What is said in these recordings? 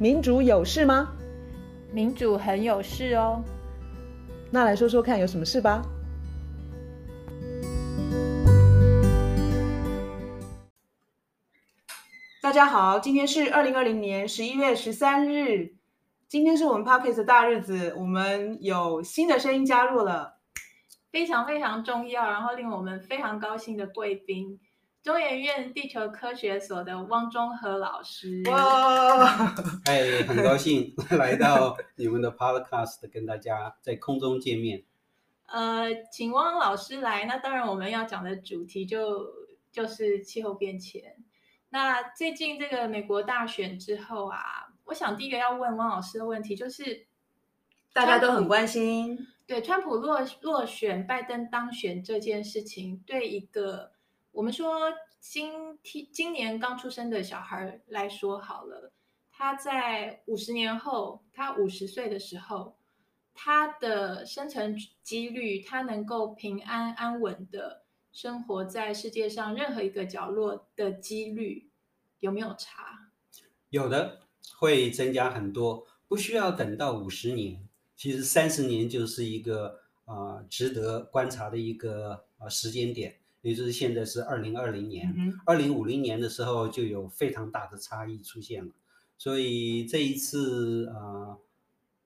民主有事吗？民主很有事哦。那来说说看，有什么事吧？大家好，今天是二零二零年十一月十三日，今天是我们 Pocket 的大日子，我们有新的声音加入了，非常非常重要，然后令我们非常高兴的贵宾。中研院地球科学所的汪中和老师，哇，哎，很高兴 来到你们的 podcast，跟大家在空中见面。呃，请汪老师来，那当然我们要讲的主题就就是气候变迁。那最近这个美国大选之后啊，我想第一个要问汪老师的问题就是，大家都很关心，对，川普落落选，拜登当选这件事情，对一个。我们说今天今年刚出生的小孩来说好了，他在五十年后，他五十岁的时候，他的生存几率，他能够平安安稳的生活在世界上任何一个角落的几率有没有差？有的，会增加很多，不需要等到五十年，其实三十年就是一个啊、呃、值得观察的一个啊、呃、时间点。也就是现在是二零二零年，二零五零年的时候就有非常大的差异出现了，所以这一次啊、呃，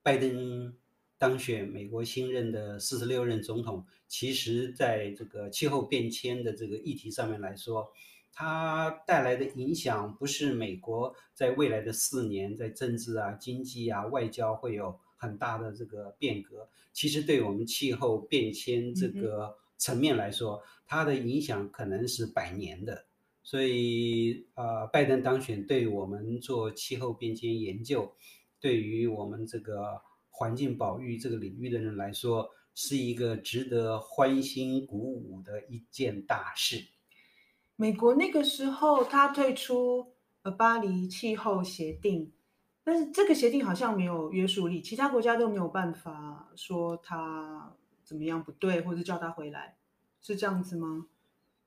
拜登当选美国新任的四十六任总统，其实在这个气候变迁的这个议题上面来说，它带来的影响不是美国在未来的四年在政治啊、经济啊、外交会有很大的这个变革，其实对我们气候变迁这个层面来说。它的影响可能是百年的，所以呃，拜登当选对我们做气候变迁研究，对于我们这个环境保育这个领域的人来说，是一个值得欢欣鼓舞的一件大事。美国那个时候他退出呃巴黎气候协定，但是这个协定好像没有约束力，其他国家都没有办法说他怎么样不对，或者叫他回来。是这样子吗？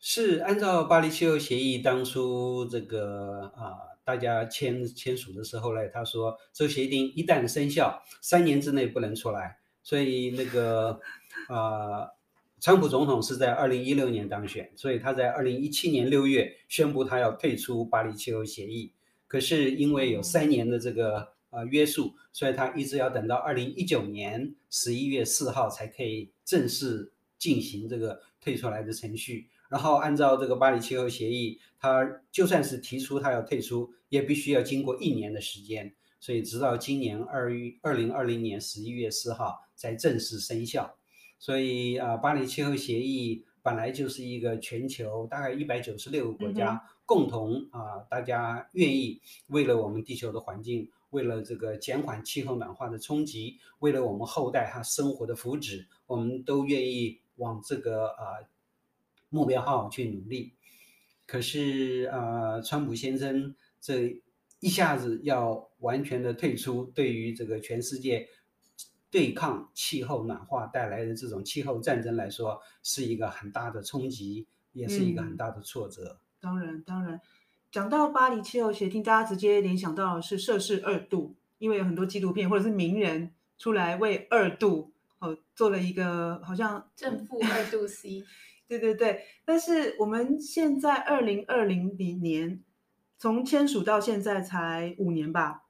是按照巴黎气候协议当初这个啊、大家签签署的时候呢，他说这个协定一旦生效，三年之内不能出来。所以那个啊、呃，川普总统是在二零一六年当选，所以他在二零一七年六月宣布他要退出巴黎气候协议。可是因为有三年的这个呃约束，所以他一直要等到二零一九年十一月四号才可以正式进行这个。退出来的程序，然后按照这个巴黎气候协议，他就算是提出他要退出，也必须要经过一年的时间，所以直到今年二月二零二零年十一月四号才正式生效。所以啊，巴黎气候协议本来就是一个全球大概一百九十六个国家共同啊，大家愿意为了我们地球的环境，为了这个减缓气候暖化的冲击，为了我们后代他生活的福祉，我们都愿意。往这个啊目标号去努力，可是啊，川普先生这一下子要完全的退出，对于这个全世界对抗气候暖化带来的这种气候战争来说，是一个很大的冲击，也是一个很大的挫折。嗯，当然，当然，讲到巴黎气候协定，大家直接联想到的是摄氏二度，因为有很多纪录片或者是名人出来为二度。哦，做了一个好像正负二度 C，对对对。但是我们现在二零二零年从签署到现在才五年吧，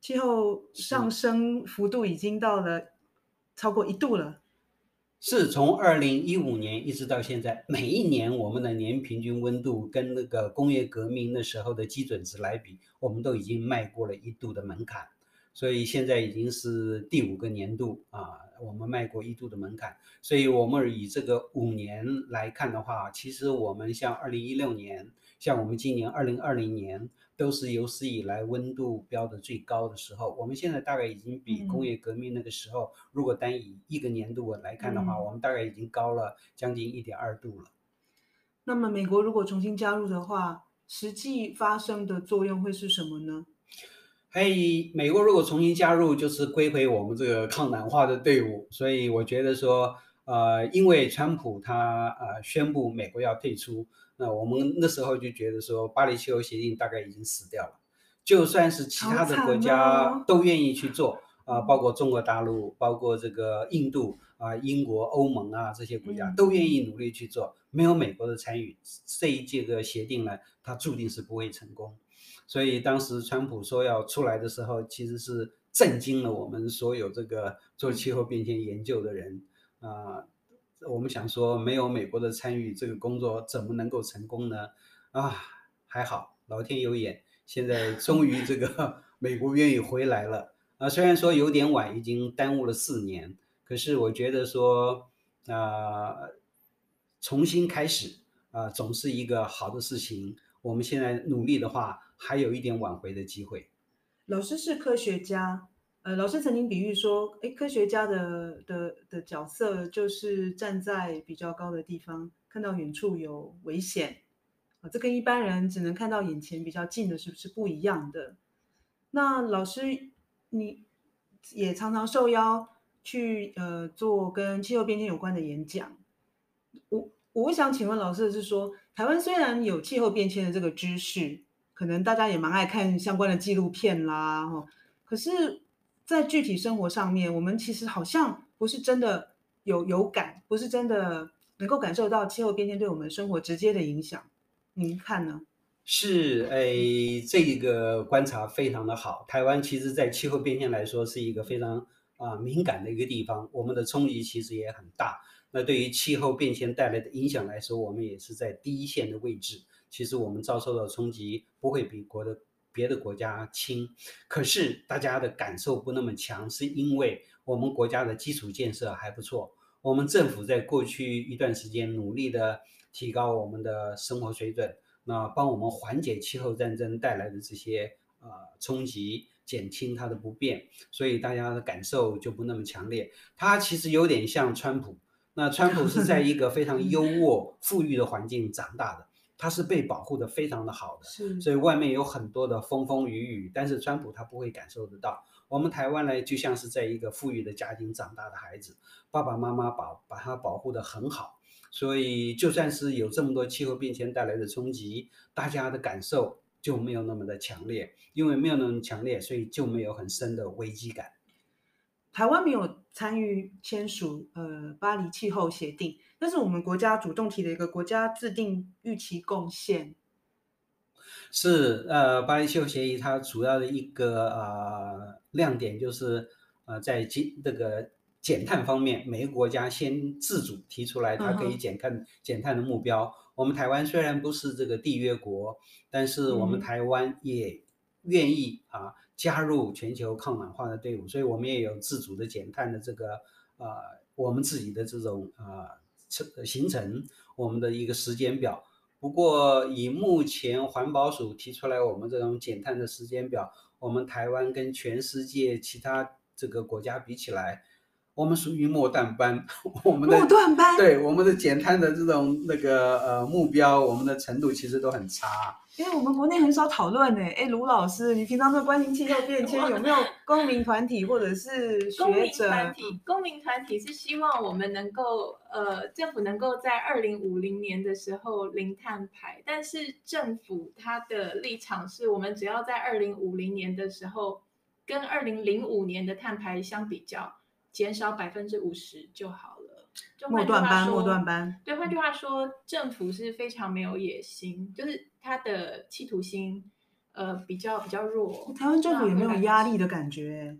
气候上升幅度已经到了超过一度了。是从二零一五年一直到现在，每一年我们的年平均温度跟那个工业革命的时候的基准值来比，我们都已经迈过了一度的门槛。所以现在已经是第五个年度啊，我们迈过一度的门槛。所以我们以这个五年来看的话，其实我们像二零一六年，像我们今年二零二零年，都是有史以来温度标的最高的时候。我们现在大概已经比工业革命那个时候，嗯、如果单以一个年度来看的话，嗯、我们大概已经高了将近一点二度了。那么美国如果重新加入的话，实际发生的作用会是什么呢？嘿，hey, 美国如果重新加入，就是归回我们这个抗暖化的队伍。所以我觉得说，呃，因为川普他呃宣布美国要退出，那我们那时候就觉得说，巴黎气候协定大概已经死掉了。就算是其他的国家都愿意去做啊、哦呃，包括中国大陆，包括这个印度啊、呃、英国、欧盟啊这些国家都愿意努力去做。没有美国的参与，这一届的协定呢，它注定是不会成功。所以当时川普说要出来的时候，其实是震惊了我们所有这个做气候变迁研究的人啊、呃。我们想说，没有美国的参与，这个工作怎么能够成功呢？啊，还好，老天有眼。现在终于这个 美国愿意回来了啊，虽然说有点晚，已经耽误了四年，可是我觉得说啊，重新开始啊，总是一个好的事情。我们现在努力的话，还有一点挽回的机会。老师是科学家，呃，老师曾经比喻说，诶，科学家的的的角色就是站在比较高的地方，看到远处有危险啊。这跟一般人只能看到眼前比较近的，是不是不一样的？那老师，你也常常受邀去呃做跟气候变迁有关的演讲。我我想请问老师的是说，台湾虽然有气候变迁的这个知识，可能大家也蛮爱看相关的纪录片啦，哦，可是，在具体生活上面，我们其实好像不是真的有有感，不是真的能够感受到气候变迁对我们生活直接的影响。您看呢？是，哎，这个观察非常的好。台湾其实，在气候变迁来说，是一个非常啊敏感的一个地方，我们的冲击其实也很大。那对于气候变迁带来的影响来说，我们也是在第一线的位置。其实我们遭受到冲击不会比国的别的国家轻，可是大家的感受不那么强，是因为我们国家的基础建设还不错。我们政府在过去一段时间努力的。提高我们的生活水准，那帮我们缓解气候战争带来的这些呃冲击，减轻它的不便，所以大家的感受就不那么强烈。它其实有点像川普，那川普是在一个非常 优渥、富裕的环境长大的，他是被保护的非常的好的，是，所以外面有很多的风风雨雨，但是川普他不会感受得到。我们台湾呢，就像是在一个富裕的家庭长大的孩子，爸爸妈妈把把他保护得很好。所以，就算是有这么多气候变迁带来的冲击，大家的感受就没有那么的强烈，因为没有那么强烈，所以就没有很深的危机感。台湾没有参与签署呃巴黎气候协定，那是我们国家主动提的一个国家制定预期贡献。是呃，巴黎气候协议它主要的一个呃亮点就是呃在减这个。减碳方面，每个国家先自主提出来，它可以减碳、减碳的目标。我们台湾虽然不是这个缔约国，但是我们台湾也愿意啊加入全球抗暖化的队伍，所以我们也有自主的减碳的这个呃我们自己的这种呃行程，我们的一个时间表。不过以目前环保署提出来我们这种减碳的时间表，我们台湾跟全世界其他这个国家比起来。我们属于末段班，我们的末段班，对我们的减碳的这种那个呃目标，我们的程度其实都很差。因为我们国内很少讨论呢。哎，卢老师，你平常都关心气候变迁，有没有公民团体或者是学者？公民团体，公民团体是希望我们能够呃，政府能够在二零五零年的时候零碳排，但是政府它的立场是我们只要在二零五零年的时候跟二零零五年的碳排相比较。减少百分之五十就好了。就换句话说，末段班，末段班。对，换句话说，政府是非常没有野心，就是他的企图心，呃，比较比较弱。台湾政府有没 有压力的感觉？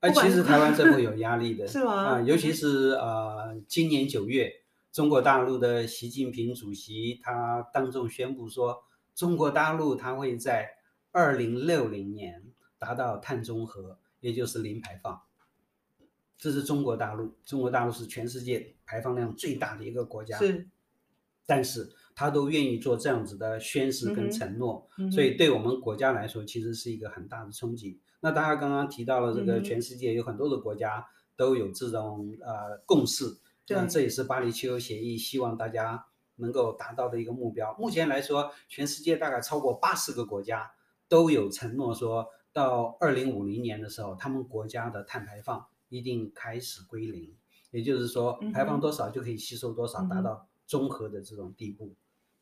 哎，其实台湾政府有压力的，是吗？啊、呃，尤其是呃，今年九月，中国大陆的习近平主席他当众宣布说，中国大陆他会在二零六零年达到碳中和，也就是零排放。这是中国大陆，中国大陆是全世界排放量最大的一个国家，是，但是他都愿意做这样子的宣誓跟承诺，嗯、所以对我们国家来说，其实是一个很大的冲击。那大家刚刚提到了这个全世界有很多的国家都有这种呃共识，那这也是巴黎气候协议希望大家能够达到的一个目标。目前来说，全世界大概超过八十个国家都有承诺说到二零五零年的时候，他们国家的碳排放。一定开始归零，也就是说排放多少就可以吸收多少，达到综合的这种地步。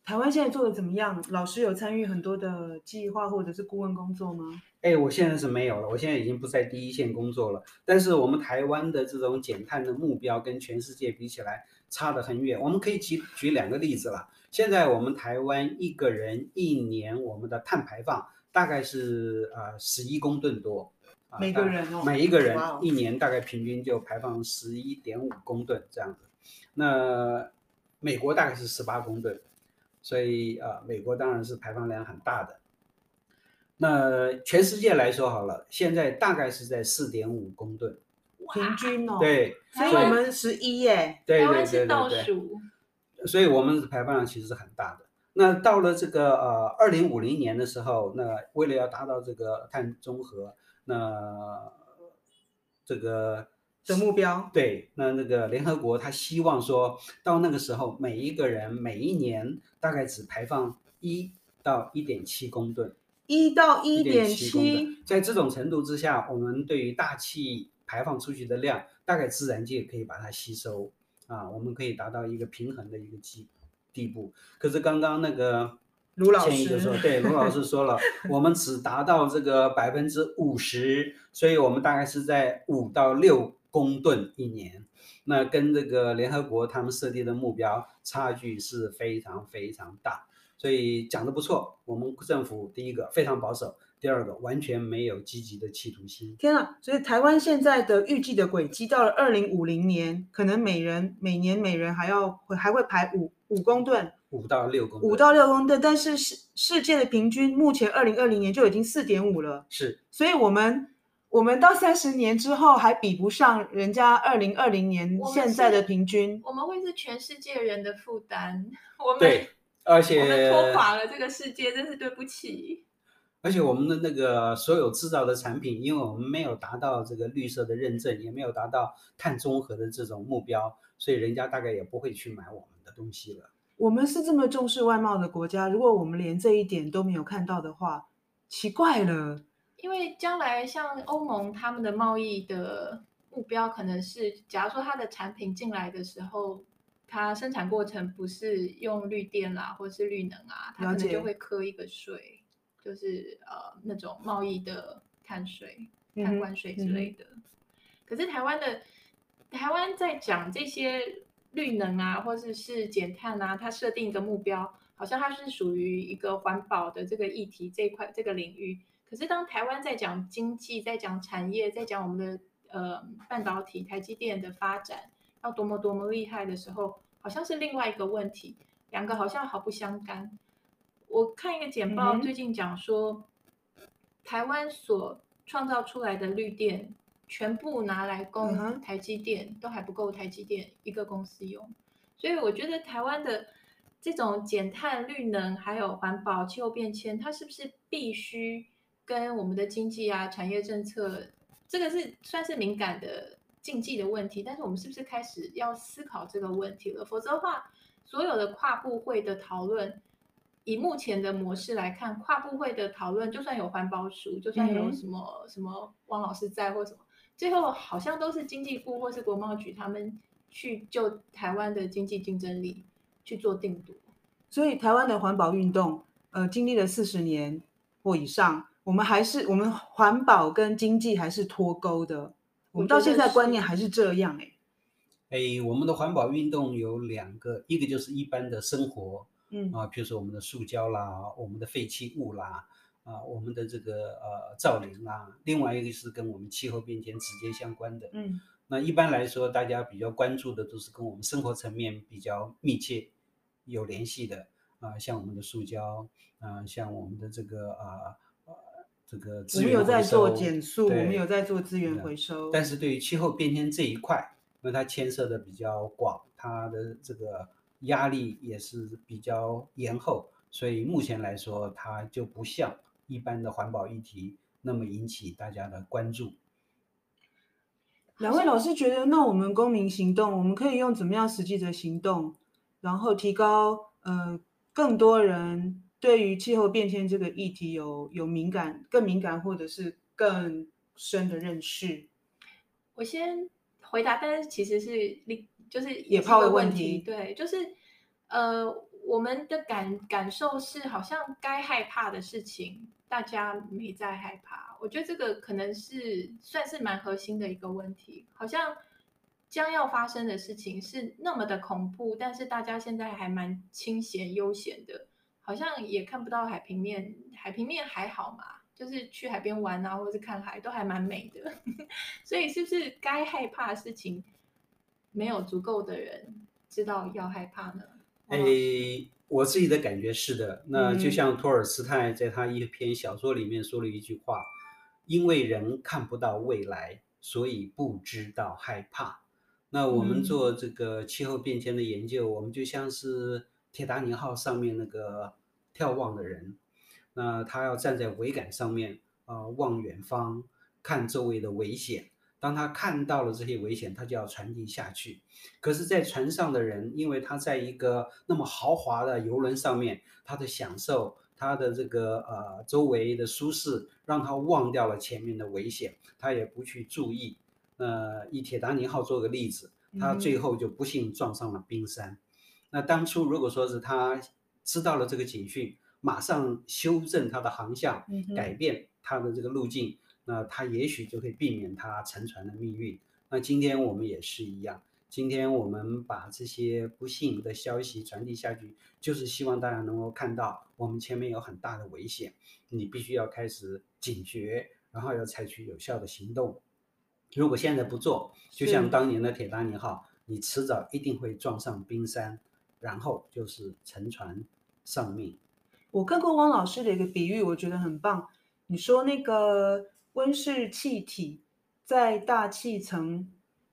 台湾现在做的怎么样？老师有参与很多的计划或者是顾问工作吗？哎，我现在是没有了，我现在已经不在第一线工作了。但是我们台湾的这种减碳的目标跟全世界比起来差得很远。我们可以举举两个例子了。现在我们台湾一个人一年我们的碳排放大概是呃十一公吨多，每个人哦，每一个人一年大概平均就排放十一点五公吨这样子。那美国大概是十八公吨。所以啊、呃，美国当然是排放量很大的。那全世界来说好了，现在大概是在四点五公吨，平均哦。对，所以我们十一耶，对对对对对。所以我们的排放量其实是很大的。那到了这个呃二零五零年的时候，那为了要达到这个碳中和，那这个。的目标对，那那个联合国他希望说到那个时候，每一个人每一年大概只排放一到一点七公吨，一到一点七，在这种程度之下，我们对于大气排放出去的量，大概自然界可以把它吸收啊，我们可以达到一个平衡的一个基地步。可是刚刚那个卢老师就说，对，卢老师说了，我们只达到这个百分之五十，所以我们大概是在五到六。公吨一年，那跟这个联合国他们设定的目标差距是非常非常大，所以讲的不错。我们政府第一个非常保守，第二个完全没有积极的企图心。天啊！所以台湾现在的预计的轨迹到了二零五零年，可能每人每年每人还要还会排五五公吨，五到六公五到六公吨。但是世世界的平均目前二零二零年就已经四点五了，是。所以我们。我们到三十年之后还比不上人家二零二零年现在的平均，我们会是全世界人的负担。我们对，而且我们拖垮了这个世界，真是对不起。而且我们的那个所有制造的产品，因为我们没有达到这个绿色的认证，也没有达到碳中和的这种目标，所以人家大概也不会去买我们的东西了。我们是这么重视外贸的国家，如果我们连这一点都没有看到的话，奇怪了。因为将来像欧盟他们的贸易的目标可能是，假如说它的产品进来的时候，它生产过程不是用绿电啦，或是绿能啊，它可能就会磕一个税，就是呃那种贸易的碳税、碳关税之类的。嗯、可是台湾的台湾在讲这些绿能啊，或者是减碳啊，它设定一个目标，好像它是属于一个环保的这个议题这一块这个领域。可是，当台湾在讲经济、在讲产业、在讲我们的呃半导体、台积电的发展要多么多么厉害的时候，好像是另外一个问题，两个好像毫不相干。我看一个简报，最近讲说，嗯、台湾所创造出来的绿电全部拿来供台积电，嗯、都还不够台积电一个公司用。所以，我觉得台湾的这种减碳、绿能还有环保、气候变迁，它是不是必须？跟我们的经济啊、产业政策，这个是算是敏感的禁忌的问题，但是我们是不是开始要思考这个问题了？否则的话，所有的跨部会的讨论，以目前的模式来看，跨部会的讨论，就算有环保署，就算有什么、嗯、什么汪老师在或什么，最后好像都是经济部或是国贸局他们去就台湾的经济竞争力去做定夺。所以台湾的环保运动，呃，经历了四十年或以上。我们还是我们环保跟经济还是脱钩的，我们到现在观念还是这样哎。哎，我们的环保运动有两个，一个就是一般的生活，嗯啊，比如说我们的塑胶啦，我们的废弃物啦，啊，我们的这个呃造林啦，另外一个是跟我们气候变迁直接相关的，嗯，那一般来说大家比较关注的都是跟我们生活层面比较密切有联系的啊，像我们的塑胶啊，像我们的这个啊。这个资源，我们有在做减速，我们有在做资源回收。但是对于气候变迁这一块，因为它牵涉的比较广，它的这个压力也是比较延后，所以目前来说，它就不像一般的环保议题那么引起大家的关注。两位老师觉得，那我们公民行动，我们可以用怎么样实际的行动，然后提高呃更多人。对于气候变迁这个议题有有敏感、更敏感或者是更深的认识。我先回答，但是其实是就是野炮的问题。对，就是呃，我们的感感受是，好像该害怕的事情，大家没在害怕。我觉得这个可能是算是蛮核心的一个问题。好像将要发生的事情是那么的恐怖，但是大家现在还蛮清闲悠闲的，好像也看不到海平面。海平面还好嘛，就是去海边玩啊，或者是看海，都还蛮美的。所以，是不是该害怕的事情，没有足够的人知道要害怕呢？我自己的感觉是的。那就像托尔斯泰在他一篇小说里面说了一句话：“嗯、因为人看不到未来，所以不知道害怕。”那我们做这个气候变迁的研究，嗯、我们就像是铁达尼号上面那个眺望的人，那他要站在桅杆上面啊、呃，望远方，看周围的危险。当他看到了这些危险，他就要传递下去。可是，在船上的人，因为他在一个那么豪华的游轮上面，他的享受，他的这个呃周围的舒适，让他忘掉了前面的危险，他也不去注意。呃，以铁达尼号做个例子，他最后就不幸撞上了冰山。嗯、那当初如果说是他知道了这个警讯，马上修正他的航向，改变他的这个路径。那他也许就可以避免他沉船的命运。那今天我们也是一样，今天我们把这些不幸的消息传递下去，就是希望大家能够看到我们前面有很大的危险，你必须要开始警觉，然后要采取有效的行动。如果现在不做，就像当年的铁达尼号，你迟早一定会撞上冰山，然后就是沉船丧命。我看过汪老师的一个比喻，我觉得很棒。你说那个。温室气体在大气层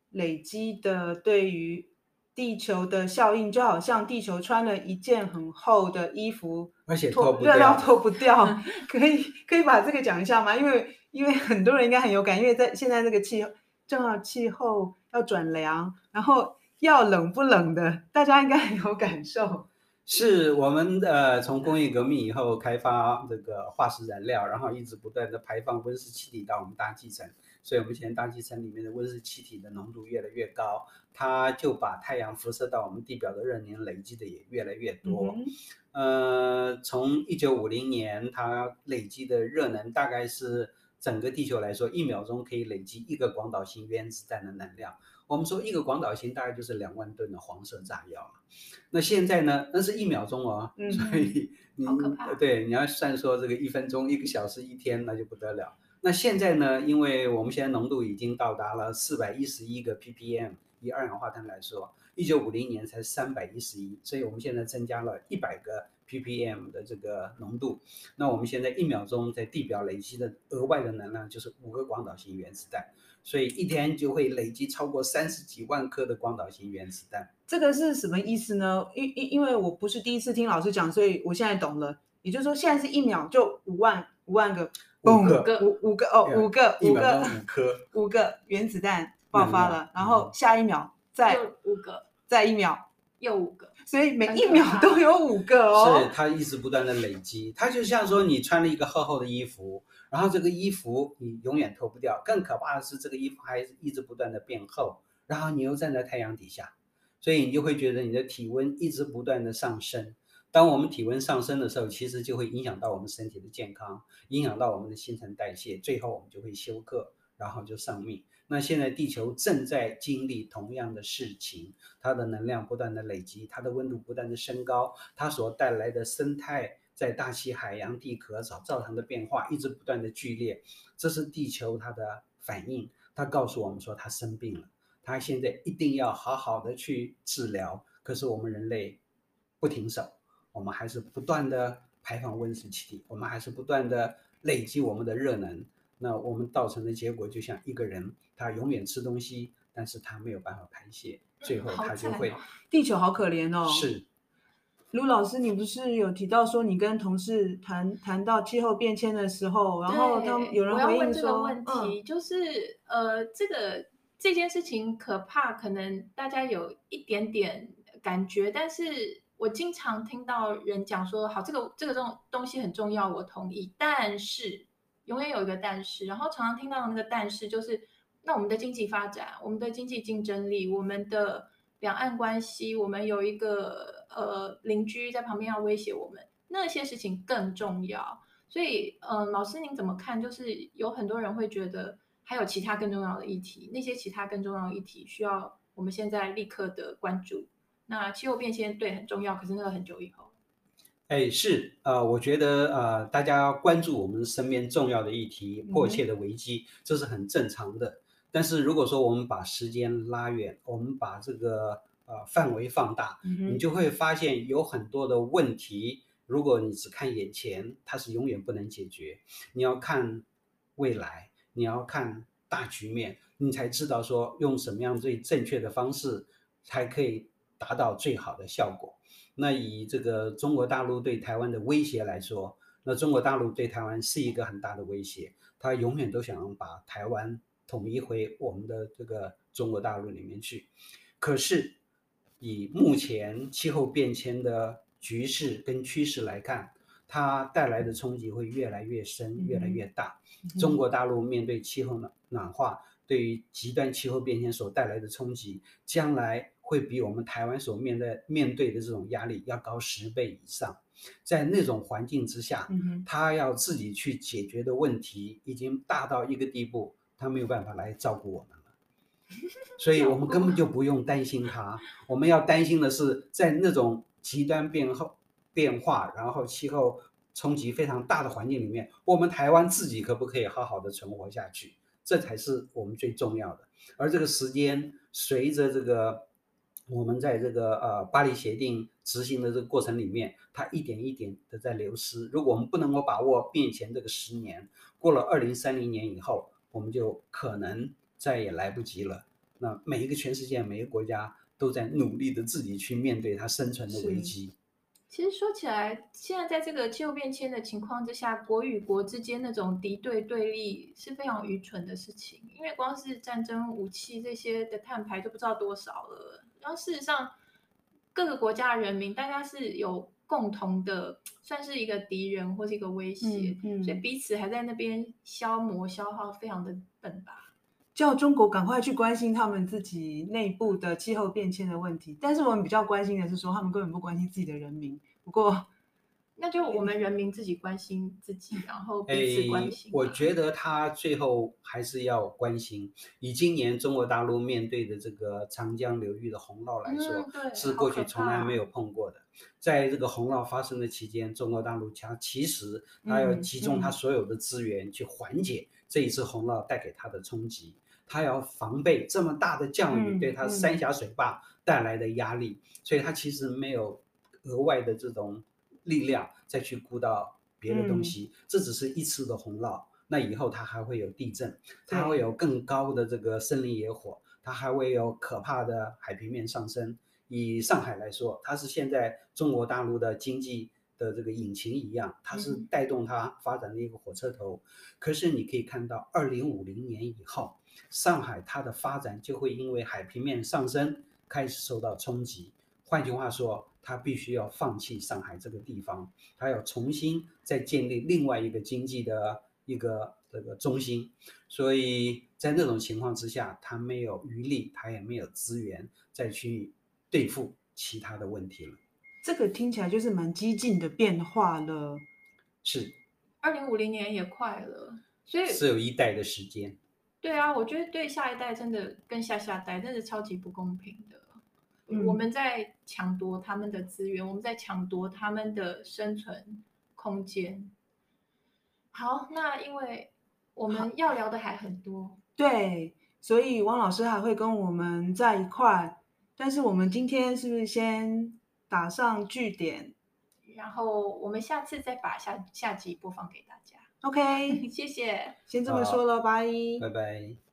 累积的对于地球的效应，就好像地球穿了一件很厚的衣服，而且脱热量脱不掉。可以可以把这个讲一下吗？因为因为很多人应该很有感，因为在现在这个气候正好气候要转凉，然后要冷不冷的，大家应该很有感受。是我们呃从工业革命以后开发这个化石燃料，然后一直不断的排放温室气体到我们大气层，所以我们现在大气层里面的温室气体的浓度越来越高，它就把太阳辐射到我们地表的热能累积的也越来越多。嗯、呃，从一九五零年它累积的热能大概是整个地球来说，一秒钟可以累积一个广岛型原子弹的能量。我们说一个广岛型大概就是两万吨的黄色炸药，那现在呢？那是一秒钟哦，嗯、所以你对你要算说这个一分钟、一个小时、一天，那就不得了。那现在呢？因为我们现在浓度已经到达了四百一十一个 ppm，以二氧化碳来说，一九五零年才三百一十一，所以我们现在增加了一百个 ppm 的这个浓度。那我们现在一秒钟在地表累积的额外的能量就是五个广岛型原子弹。所以一天就会累积超过三十几万颗的广岛型原子弹。这个是什么意思呢？因因因为我不是第一次听老师讲，所以我现在懂了。也就是说，现在是一秒就五万五万个，五个五五个哦，五个五个五颗五个原子弹爆发了，然后下一秒再五个，再一秒又五个，所以每一秒都有五个哦。是它一直不断的累积，它就像说你穿了一个厚厚的衣服。然后这个衣服你永远脱不掉，更可怕的是这个衣服还一直不断的变厚，然后你又站在太阳底下，所以你就会觉得你的体温一直不断的上升。当我们体温上升的时候，其实就会影响到我们身体的健康，影响到我们的新陈代谢，最后我们就会休克，然后就丧命。那现在地球正在经历同样的事情，它的能量不断的累积，它的温度不断的升高，它所带来的生态。在大气、海洋、地壳所造成的变化一直不断的剧烈，这是地球它的反应。它告诉我们说它生病了，它现在一定要好好的去治疗。可是我们人类不停手，我们还是不断的排放温室气体，我们还是不断的累积我们的热能。那我们造成的结果就像一个人，他永远吃东西，但是他没有办法排泄，最后他就会。地球好可怜哦。是。卢老师，你不是有提到说你跟同事谈谈到气候变迁的时候，然后他有人回应说，我要问这个问题，嗯、就是呃，这个这件事情可怕，可能大家有一点点感觉，但是我经常听到人讲说，好，这个这个这种东西很重要，我同意，但是永远有一个但是，然后常常听到那个但是就是，那我们的经济发展，我们的经济竞争力，我们的两岸关系，我们有一个。呃邻居在旁边要威胁我们，那些事情更重要。所以，嗯、呃，老师您怎么看？就是有很多人会觉得还有其他更重要的议题，那些其他更重要的议题需要我们现在立刻的关注。那气候变迁对很重要，可是那个很久以后。哎，是，呃，我觉得呃，大家关注我们身边重要的议题、迫切的危机，嗯、这是很正常的。但是如果说我们把时间拉远，我们把这个呃范围放大，嗯、你就会发现有很多的问题，如果你只看眼前，它是永远不能解决。你要看未来，你要看大局面，你才知道说用什么样最正确的方式，才可以达到最好的效果。那以这个中国大陆对台湾的威胁来说，那中国大陆对台湾是一个很大的威胁，他永远都想把台湾统一回我们的这个中国大陆里面去。可是以目前气候变迁的局势跟趋势来看，它带来的冲击会越来越深，越来越大。中国大陆面对气候暖暖化，对于极端气候变迁所带来的冲击，将来。会比我们台湾所面对面对的这种压力要高十倍以上，在那种环境之下，嗯，他要自己去解决的问题已经大到一个地步，他没有办法来照顾我们了，所以 我们根本就不用担心他。我们要担心的是，在那种极端变后变化，然后气候冲击非常大的环境里面，我们台湾自己可不可以好好的存活下去？这才是我们最重要的。而这个时间随着这个。我们在这个呃巴黎协定执行的这个过程里面，它一点一点的在流失。如果我们不能够把握面前这个十年，过了二零三零年以后，我们就可能再也来不及了。那每一个全世界每一个国家都在努力的自己去面对它生存的危机。其实说起来，现在在这个气候变迁的情况之下，国与国之间那种敌对对立是非常愚蠢的事情，因为光是战争武器这些的碳排都不知道多少了。然后事实上，各个国家的人民大家是有共同的，算是一个敌人或是一个威胁，嗯嗯，所以彼此还在那边消磨消耗，非常的笨吧？叫中国赶快去关心他们自己内部的气候变迁的问题，但是我们比较关心的是说，他们根本不关心自己的人民。不过。那就我们人民自己关心自己，然后彼此关心。我觉得他最后还是要关心。以今年中国大陆面对的这个长江流域的洪涝来说，嗯、是过去从来没有碰过的。在这个洪涝发生的期间，中国大陆强其实他要集中他所有的资源去缓解这一次洪涝带给他的冲击，他要防备这么大的降雨对他三峡水坝带来的压力，所以他其实没有额外的这种。力量再去估到别的东西，嗯，这只是一次的洪涝。那以后它还会有地震，它还会有更高的这个森林野火，它还会有可怕的海平面上升。以上海来说，它是现在中国大陆的经济的这个引擎一样，它是带动它发展的一个火车头。嗯，可是你可以看到，二零五零年以后，上海它的发展就会因为海平面上升开始受到冲击。换句话说，他必须要放弃上海这个地方，他要重新再建立另外一个经济的一个这个中心。所以在那种情况之下，他没有余力，他也没有资源再去对付其他的问题了。这个听起来就是蛮激进的变化了。是，二零五零年也快了，所以是有一代的时间。对啊，我觉得对下一代真的跟下下代真的超级不公平的。嗯、我们在抢夺他们的资源，我们在抢夺他们的生存空间。好，那因为我们要聊的还很多，对，所以汪老师还会跟我们在一块。但是我们今天是不是先打上句点，然后我们下次再把下下集播放给大家？OK，谢谢，先这么说了，拜拜拜。